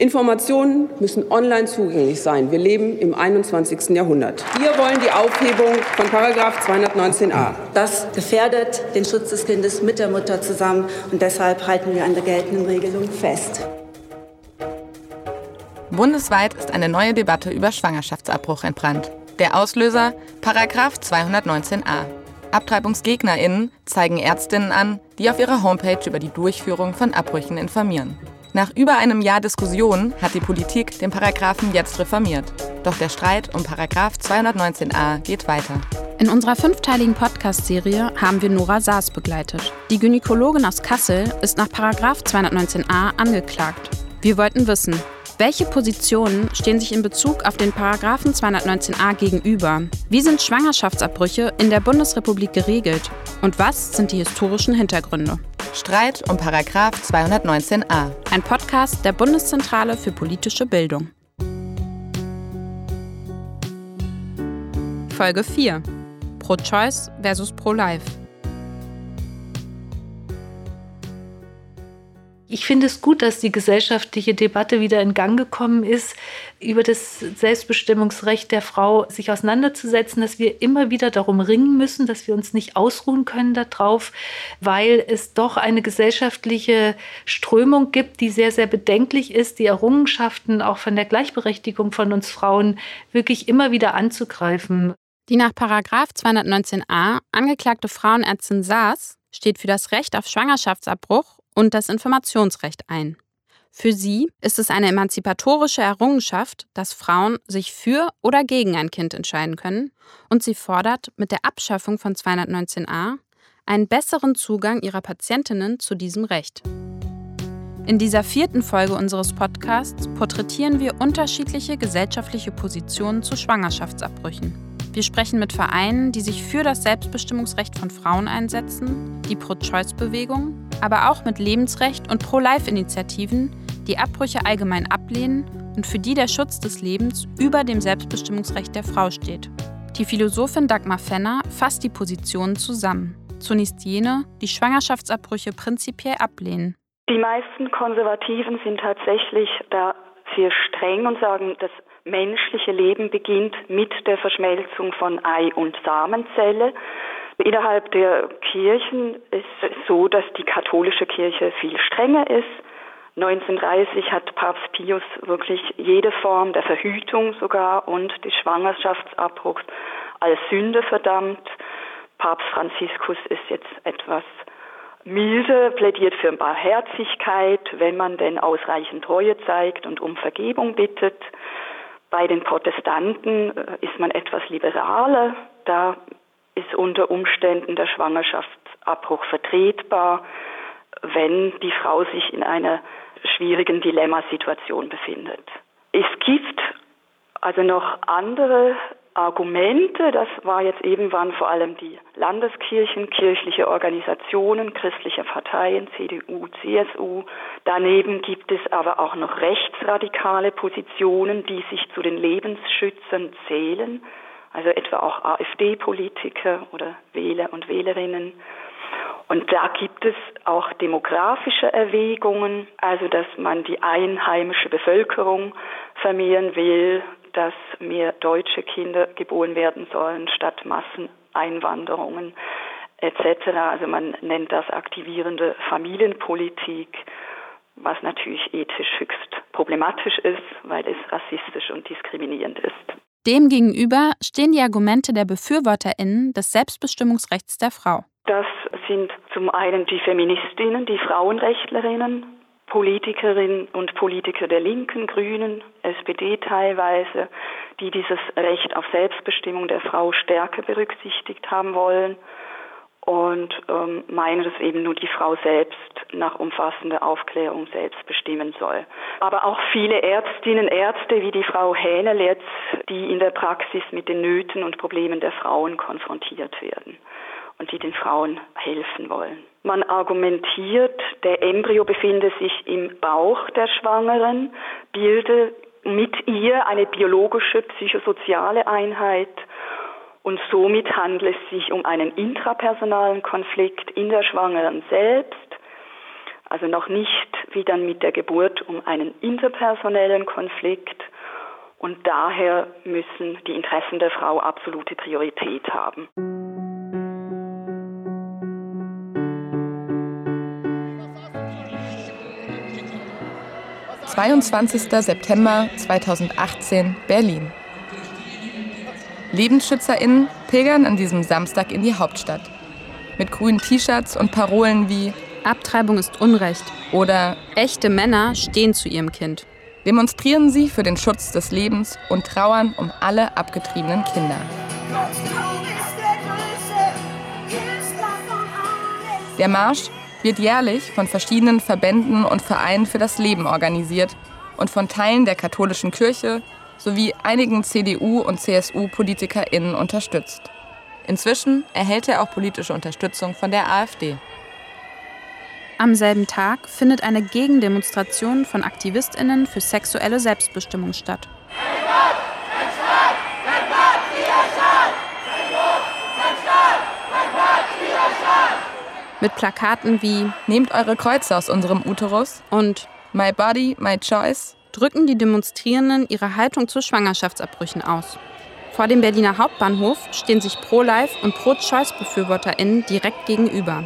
Informationen müssen online zugänglich sein. Wir leben im 21. Jahrhundert. Wir wollen die Aufhebung von Paragraph 219a. Das gefährdet den Schutz des Kindes mit der Mutter zusammen und deshalb halten wir an der geltenden Regelung fest. Bundesweit ist eine neue Debatte über Schwangerschaftsabbruch entbrannt. Der Auslöser Paragraph 219a. AbtreibungsgegnerInnen zeigen Ärztinnen an, die auf ihrer Homepage über die Durchführung von Abbrüchen informieren. Nach über einem Jahr Diskussion hat die Politik den Paragraphen jetzt reformiert. Doch der Streit um Paragraph 219a geht weiter. In unserer fünfteiligen Podcast-Serie haben wir Nora Saas begleitet. Die Gynäkologin aus Kassel ist nach Paragraph 219a angeklagt. Wir wollten wissen, welche Positionen stehen sich in Bezug auf den Paragraphen 219a gegenüber? Wie sind Schwangerschaftsabbrüche in der Bundesrepublik geregelt? Und was sind die historischen Hintergründe? Streit um Paragraph 219a. Ein Podcast der Bundeszentrale für politische Bildung. Folge 4. Pro-Choice versus Pro-Life. Ich finde es gut, dass die gesellschaftliche Debatte wieder in Gang gekommen ist, über das Selbstbestimmungsrecht der Frau sich auseinanderzusetzen, dass wir immer wieder darum ringen müssen, dass wir uns nicht ausruhen können darauf, weil es doch eine gesellschaftliche Strömung gibt, die sehr, sehr bedenklich ist, die Errungenschaften auch von der Gleichberechtigung von uns Frauen wirklich immer wieder anzugreifen. Die nach 219a angeklagte Frauenärztin Saas steht für das Recht auf Schwangerschaftsabbruch und das Informationsrecht ein. Für sie ist es eine emanzipatorische Errungenschaft, dass Frauen sich für oder gegen ein Kind entscheiden können und sie fordert mit der Abschaffung von 219a einen besseren Zugang ihrer Patientinnen zu diesem Recht. In dieser vierten Folge unseres Podcasts porträtieren wir unterschiedliche gesellschaftliche Positionen zu Schwangerschaftsabbrüchen. Wir sprechen mit Vereinen, die sich für das Selbstbestimmungsrecht von Frauen einsetzen, die Pro-Choice-Bewegung, aber auch mit Lebensrecht und Pro-Life-Initiativen, die Abbrüche allgemein ablehnen und für die der Schutz des Lebens über dem Selbstbestimmungsrecht der Frau steht. Die Philosophin Dagmar Fenner fasst die Positionen zusammen. Zunächst jene, die Schwangerschaftsabbrüche prinzipiell ablehnen. Die meisten Konservativen sind tatsächlich da sehr streng und sagen, das menschliche Leben beginnt mit der Verschmelzung von Ei- und Samenzelle. Innerhalb der Kirchen ist es so, dass die katholische Kirche viel strenger ist. 1930 hat Papst Pius wirklich jede Form der Verhütung sogar und des Schwangerschaftsabbruchs als Sünde verdammt. Papst Franziskus ist jetzt etwas milde, plädiert für Barherzigkeit, wenn man denn ausreichend Treue zeigt und um Vergebung bittet. Bei den Protestanten äh, ist man etwas liberaler. Da ist unter Umständen der Schwangerschaftsabbruch vertretbar, wenn die Frau sich in einer schwierigen Dilemmasituation befindet. Es gibt also noch andere Argumente, das war jetzt eben, waren vor allem die Landeskirchen, kirchliche Organisationen, christliche Parteien, CDU, CSU. Daneben gibt es aber auch noch rechtsradikale Positionen, die sich zu den Lebensschützern zählen, also etwa auch AfD-Politiker oder Wähler und Wählerinnen. Und da gibt es auch demografische Erwägungen, also dass man die einheimische Bevölkerung vermehren will, dass mehr deutsche Kinder geboren werden sollen statt Masseneinwanderungen etc. Also man nennt das aktivierende Familienpolitik, was natürlich ethisch höchst problematisch ist, weil es rassistisch und diskriminierend ist. Demgegenüber stehen die Argumente der Befürworterinnen des Selbstbestimmungsrechts der Frau. Das sind zum einen die Feministinnen, die Frauenrechtlerinnen, Politikerinnen und Politiker der Linken, Grünen, SPD teilweise, die dieses Recht auf Selbstbestimmung der Frau stärker berücksichtigt haben wollen und ähm, meinen, dass eben nur die Frau selbst nach umfassender Aufklärung selbst bestimmen soll. Aber auch viele Ärztinnen, Ärzte wie die Frau Hähnel jetzt, die in der Praxis mit den Nöten und Problemen der Frauen konfrontiert werden und die den Frauen helfen wollen. Man argumentiert, der Embryo befinde sich im Bauch der Schwangeren, bilde mit ihr eine biologische, psychosoziale Einheit und somit handelt es sich um einen intrapersonalen Konflikt in der Schwangeren selbst, also noch nicht wie dann mit der Geburt um einen interpersonellen Konflikt. Und daher müssen die Interessen der Frau absolute Priorität haben. 22. September 2018, Berlin. LebensschützerInnen pilgern an diesem Samstag in die Hauptstadt. Mit grünen T-Shirts und Parolen wie Abtreibung ist Unrecht oder echte Männer stehen zu ihrem Kind. Demonstrieren sie für den Schutz des Lebens und trauern um alle abgetriebenen Kinder. Der Marsch wird jährlich von verschiedenen Verbänden und Vereinen für das Leben organisiert und von Teilen der katholischen Kirche sowie einigen CDU- und CSU-PolitikerInnen unterstützt. Inzwischen erhält er auch politische Unterstützung von der AfD. Am selben Tag findet eine Gegendemonstration von AktivistInnen für sexuelle Selbstbestimmung statt. Mit Plakaten wie Nehmt eure Kreuze aus unserem Uterus und My Body, My Choice drücken die Demonstrierenden ihre Haltung zu Schwangerschaftsabbrüchen aus. Vor dem Berliner Hauptbahnhof stehen sich Pro-Life und Pro-Choice-BefürworterInnen direkt gegenüber.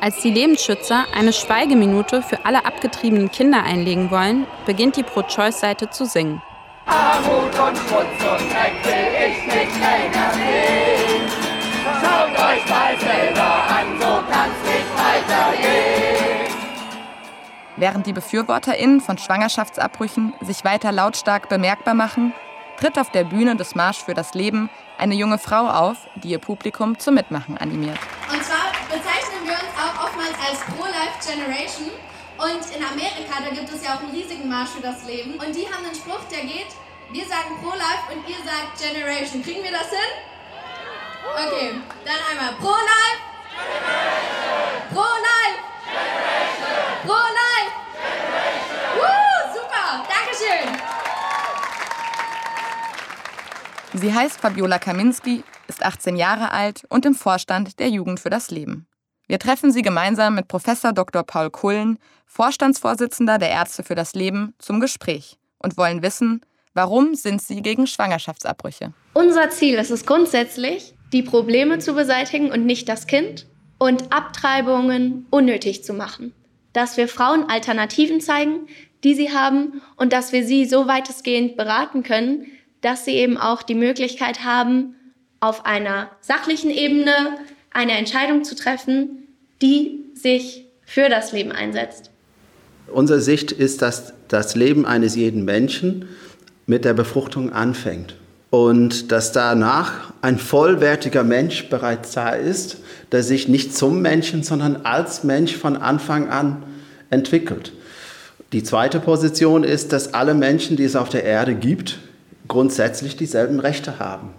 Als die Lebensschützer eine Schweigeminute für alle abgetriebenen Kinder einlegen wollen, beginnt die Pro-Choice-Seite zu singen. Armut und Schmutz und Dreck will ich nicht länger sehen. Schaut euch mal selber Während die BefürworterInnen von Schwangerschaftsabbrüchen sich weiter lautstark bemerkbar machen, tritt auf der Bühne des Marsch für das Leben eine junge Frau auf, die ihr Publikum zum Mitmachen animiert. Und zwar bezeichnen wir uns auch oftmals als Pro-Life Generation. Und in Amerika, da gibt es ja auch einen riesigen Marsch für das Leben. Und die haben einen Spruch, der geht, wir sagen Pro-Life und ihr sagt Generation. Kriegen wir das hin? Okay, dann einmal Pro-Life. Pro-Life. Sie heißt Fabiola Kaminski, ist 18 Jahre alt und im Vorstand der Jugend für das Leben. Wir treffen sie gemeinsam mit Professor Dr. Paul Kullen, Vorstandsvorsitzender der Ärzte für das Leben, zum Gespräch und wollen wissen, warum sind sie gegen Schwangerschaftsabbrüche? Unser Ziel ist es grundsätzlich, die Probleme zu beseitigen und nicht das Kind und Abtreibungen unnötig zu machen. Dass wir Frauen Alternativen zeigen, die sie haben und dass wir sie so weitestgehend beraten können, dass sie eben auch die Möglichkeit haben, auf einer sachlichen Ebene eine Entscheidung zu treffen, die sich für das Leben einsetzt. Unsere Sicht ist, dass das Leben eines jeden Menschen mit der Befruchtung anfängt und dass danach ein vollwertiger Mensch bereits da ist, der sich nicht zum Menschen, sondern als Mensch von Anfang an entwickelt. Die zweite Position ist, dass alle Menschen, die es auf der Erde gibt, grundsätzlich dieselben Rechte haben.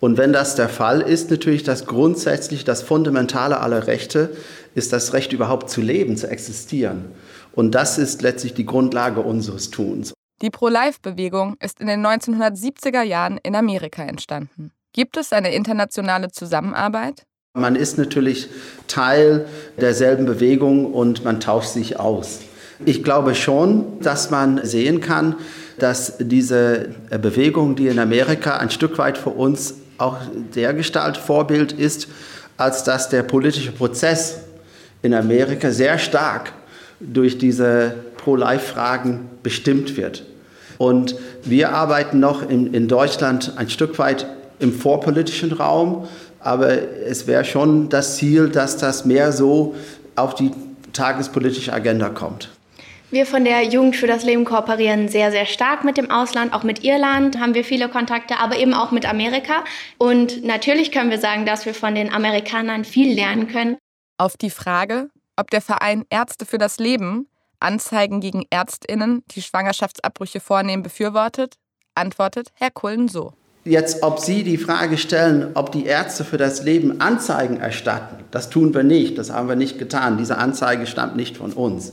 Und wenn das der Fall ist, natürlich das grundsätzlich, das Fundamentale aller Rechte ist das Recht überhaupt zu leben, zu existieren. Und das ist letztlich die Grundlage unseres Tuns. Die Pro-Life-Bewegung ist in den 1970er Jahren in Amerika entstanden. Gibt es eine internationale Zusammenarbeit? Man ist natürlich Teil derselben Bewegung und man tauscht sich aus. Ich glaube schon, dass man sehen kann, dass diese Bewegung, die in Amerika ein Stück weit für uns auch der Gestalt Vorbild ist, als dass der politische Prozess in Amerika sehr stark durch diese Pro-Life-Fragen bestimmt wird. Und wir arbeiten noch in, in Deutschland ein Stück weit im vorpolitischen Raum, aber es wäre schon das Ziel, dass das mehr so auf die tagespolitische Agenda kommt. Wir von der Jugend für das Leben kooperieren sehr, sehr stark mit dem Ausland. Auch mit Irland haben wir viele Kontakte, aber eben auch mit Amerika. Und natürlich können wir sagen, dass wir von den Amerikanern viel lernen können. Auf die Frage, ob der Verein Ärzte für das Leben Anzeigen gegen Ärztinnen, die Schwangerschaftsabbrüche vornehmen, befürwortet, antwortet Herr Kullen so. Jetzt, ob Sie die Frage stellen, ob die Ärzte für das Leben Anzeigen erstatten, das tun wir nicht, das haben wir nicht getan. Diese Anzeige stammt nicht von uns.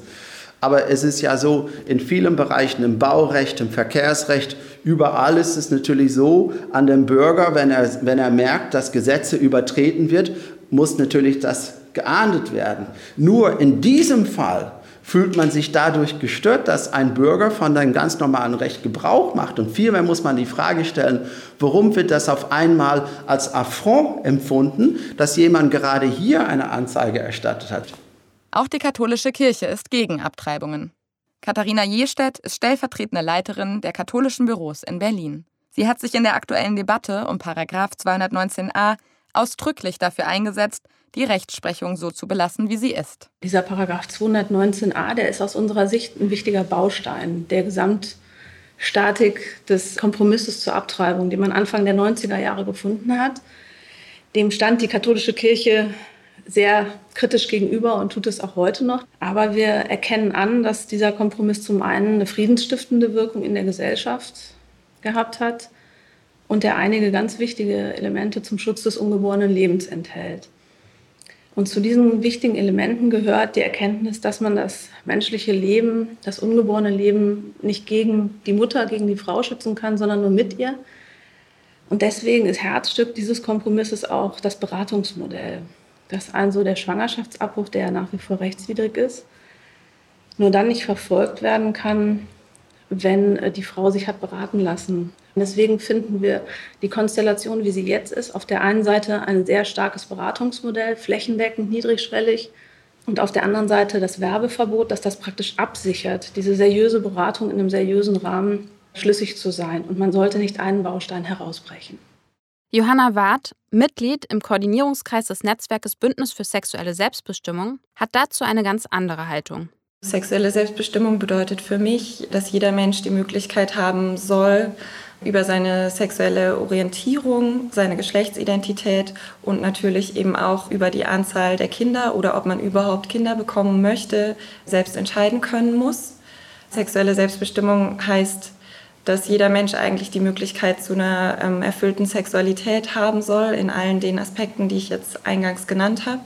Aber es ist ja so, in vielen Bereichen, im Baurecht, im Verkehrsrecht, überall ist es natürlich so, an dem Bürger, wenn er, wenn er merkt, dass Gesetze übertreten wird, muss natürlich das geahndet werden. Nur in diesem Fall Fühlt man sich dadurch gestört, dass ein Bürger von einem ganz normalen Recht Gebrauch macht? Und vielmehr muss man die Frage stellen, warum wird das auf einmal als Affront empfunden, dass jemand gerade hier eine Anzeige erstattet hat? Auch die katholische Kirche ist gegen Abtreibungen. Katharina Jestedt ist stellvertretende Leiterin der katholischen Büros in Berlin. Sie hat sich in der aktuellen Debatte um Paragraf 219a ausdrücklich dafür eingesetzt, die Rechtsprechung so zu belassen, wie sie ist. Dieser Paragraph 219a, der ist aus unserer Sicht ein wichtiger Baustein der Gesamtstatik des Kompromisses zur Abtreibung, den man Anfang der 90er Jahre gefunden hat. Dem stand die katholische Kirche sehr kritisch gegenüber und tut es auch heute noch. Aber wir erkennen an, dass dieser Kompromiss zum einen eine friedensstiftende Wirkung in der Gesellschaft gehabt hat und der einige ganz wichtige Elemente zum Schutz des ungeborenen Lebens enthält. Und zu diesen wichtigen Elementen gehört die Erkenntnis, dass man das menschliche Leben, das ungeborene Leben nicht gegen die Mutter, gegen die Frau schützen kann, sondern nur mit ihr. Und deswegen ist Herzstück dieses Kompromisses auch das Beratungsmodell. Das also der Schwangerschaftsabbruch, der ja nach wie vor rechtswidrig ist, nur dann nicht verfolgt werden kann, wenn äh, die Frau sich hat beraten lassen Deswegen finden wir die Konstellation, wie sie jetzt ist, auf der einen Seite ein sehr starkes Beratungsmodell, flächendeckend, niedrigschwellig, und auf der anderen Seite das Werbeverbot, das das praktisch absichert, diese seriöse Beratung in einem seriösen Rahmen schlüssig zu sein. Und man sollte nicht einen Baustein herausbrechen. Johanna Ward, Mitglied im Koordinierungskreis des Netzwerkes Bündnis für sexuelle Selbstbestimmung, hat dazu eine ganz andere Haltung. Sexuelle Selbstbestimmung bedeutet für mich, dass jeder Mensch die Möglichkeit haben soll, über seine sexuelle Orientierung, seine Geschlechtsidentität und natürlich eben auch über die Anzahl der Kinder oder ob man überhaupt Kinder bekommen möchte, selbst entscheiden können muss. Sexuelle Selbstbestimmung heißt, dass jeder Mensch eigentlich die Möglichkeit zu einer ähm, erfüllten Sexualität haben soll, in allen den Aspekten, die ich jetzt eingangs genannt habe.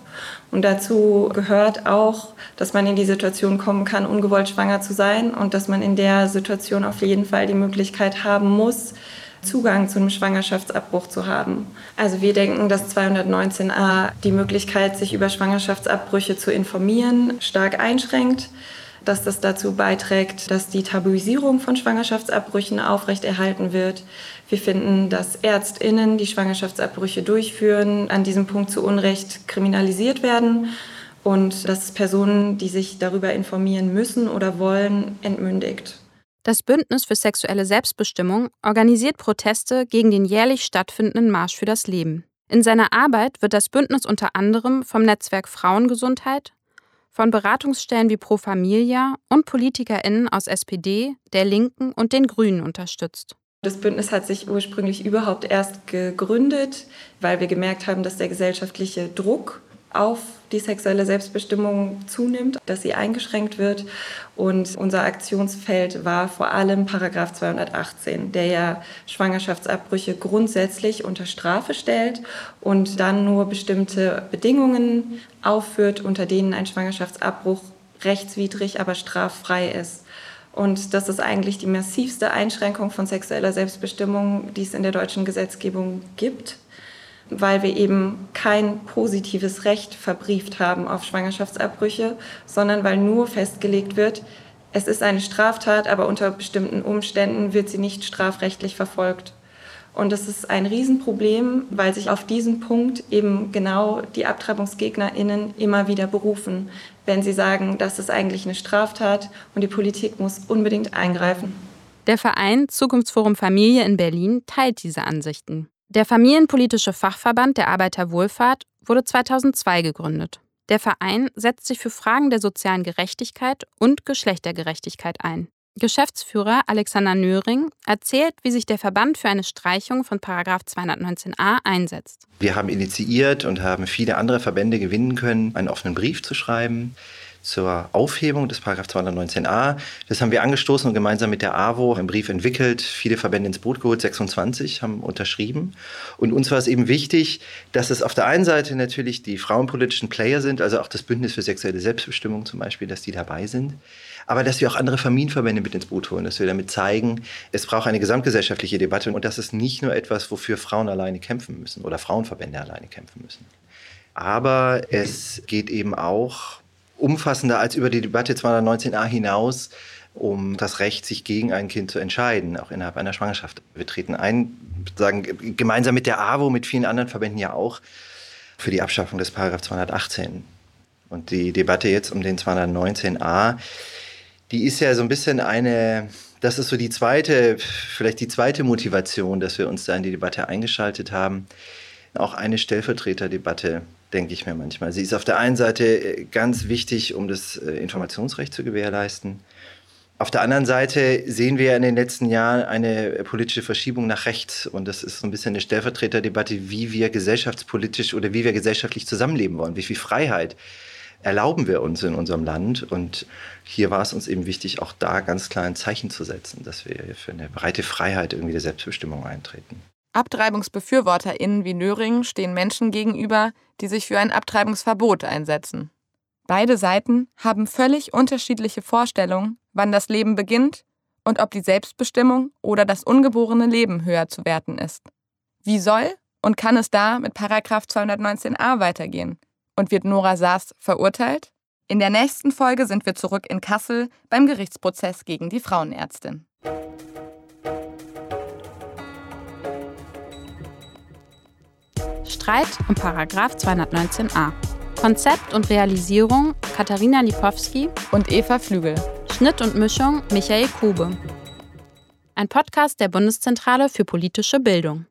Und dazu gehört auch, dass man in die Situation kommen kann, ungewollt schwanger zu sein und dass man in der Situation auf jeden Fall die Möglichkeit haben muss, Zugang zu einem Schwangerschaftsabbruch zu haben. Also wir denken, dass 219a die Möglichkeit, sich über Schwangerschaftsabbrüche zu informieren, stark einschränkt dass das dazu beiträgt, dass die Tabuisierung von Schwangerschaftsabbrüchen aufrechterhalten wird. Wir finden, dass Ärztinnen, die Schwangerschaftsabbrüche durchführen, an diesem Punkt zu Unrecht kriminalisiert werden und dass Personen, die sich darüber informieren müssen oder wollen, entmündigt. Das Bündnis für sexuelle Selbstbestimmung organisiert Proteste gegen den jährlich stattfindenden Marsch für das Leben. In seiner Arbeit wird das Bündnis unter anderem vom Netzwerk Frauengesundheit, von Beratungsstellen wie Pro Familia und PolitikerInnen aus SPD, der Linken und den Grünen unterstützt. Das Bündnis hat sich ursprünglich überhaupt erst gegründet, weil wir gemerkt haben, dass der gesellschaftliche Druck auf die sexuelle Selbstbestimmung zunimmt, dass sie eingeschränkt wird. Und unser Aktionsfeld war vor allem Paragraph 218, der ja Schwangerschaftsabbrüche grundsätzlich unter Strafe stellt und dann nur bestimmte Bedingungen aufführt, unter denen ein Schwangerschaftsabbruch rechtswidrig, aber straffrei ist. Und das ist eigentlich die massivste Einschränkung von sexueller Selbstbestimmung, die es in der deutschen Gesetzgebung gibt weil wir eben kein positives Recht verbrieft haben auf Schwangerschaftsabbrüche, sondern weil nur festgelegt wird, es ist eine Straftat, aber unter bestimmten Umständen wird sie nicht strafrechtlich verfolgt. Und das ist ein Riesenproblem, weil sich auf diesen Punkt eben genau die AbtreibungsgegnerInnen immer wieder berufen, wenn sie sagen, das ist eigentlich eine Straftat und die Politik muss unbedingt eingreifen. Der Verein Zukunftsforum Familie in Berlin teilt diese Ansichten. Der Familienpolitische Fachverband der Arbeiterwohlfahrt wurde 2002 gegründet. Der Verein setzt sich für Fragen der sozialen Gerechtigkeit und Geschlechtergerechtigkeit ein. Geschäftsführer Alexander Nöring erzählt, wie sich der Verband für eine Streichung von 219a einsetzt. Wir haben initiiert und haben viele andere Verbände gewinnen können, einen offenen Brief zu schreiben zur Aufhebung des 219a. Das haben wir angestoßen und gemeinsam mit der AWO einen Brief entwickelt, viele Verbände ins Boot geholt, 26 haben unterschrieben. Und uns war es eben wichtig, dass es auf der einen Seite natürlich die frauenpolitischen Player sind, also auch das Bündnis für sexuelle Selbstbestimmung zum Beispiel, dass die dabei sind aber dass wir auch andere Familienverbände mit ins Boot holen, dass wir damit zeigen, es braucht eine gesamtgesellschaftliche Debatte und das ist nicht nur etwas, wofür Frauen alleine kämpfen müssen oder Frauenverbände alleine kämpfen müssen. Aber es geht eben auch umfassender als über die Debatte 219a hinaus um das Recht, sich gegen ein Kind zu entscheiden, auch innerhalb einer Schwangerschaft. Wir treten ein, sagen gemeinsam mit der AWO, mit vielen anderen Verbänden ja auch, für die Abschaffung des Paragraph 218. Und die Debatte jetzt um den 219a, die ist ja so ein bisschen eine, das ist so die zweite, vielleicht die zweite Motivation, dass wir uns da in die Debatte eingeschaltet haben. Auch eine Stellvertreterdebatte, denke ich mir manchmal. Sie ist auf der einen Seite ganz wichtig, um das äh, Informationsrecht zu gewährleisten. Auf der anderen Seite sehen wir in den letzten Jahren eine politische Verschiebung nach rechts. Und das ist so ein bisschen eine Stellvertreterdebatte, wie wir gesellschaftspolitisch oder wie wir gesellschaftlich zusammenleben wollen, wie viel Freiheit erlauben wir uns in unserem Land. Und hier war es uns eben wichtig, auch da ganz klar ein Zeichen zu setzen, dass wir für eine breite Freiheit irgendwie der Selbstbestimmung eintreten. AbtreibungsbefürworterInnen wie Nöring stehen Menschen gegenüber, die sich für ein Abtreibungsverbot einsetzen. Beide Seiten haben völlig unterschiedliche Vorstellungen, wann das Leben beginnt und ob die Selbstbestimmung oder das ungeborene Leben höher zu werten ist. Wie soll und kann es da mit Paragraph 219a weitergehen? Und wird Nora Saas verurteilt? In der nächsten Folge sind wir zurück in Kassel beim Gerichtsprozess gegen die Frauenärztin. Streit um Paragraph 219a. Konzept und Realisierung Katharina Lipowski und Eva Flügel. Schnitt und Mischung Michael Kube. Ein Podcast der Bundeszentrale für politische Bildung.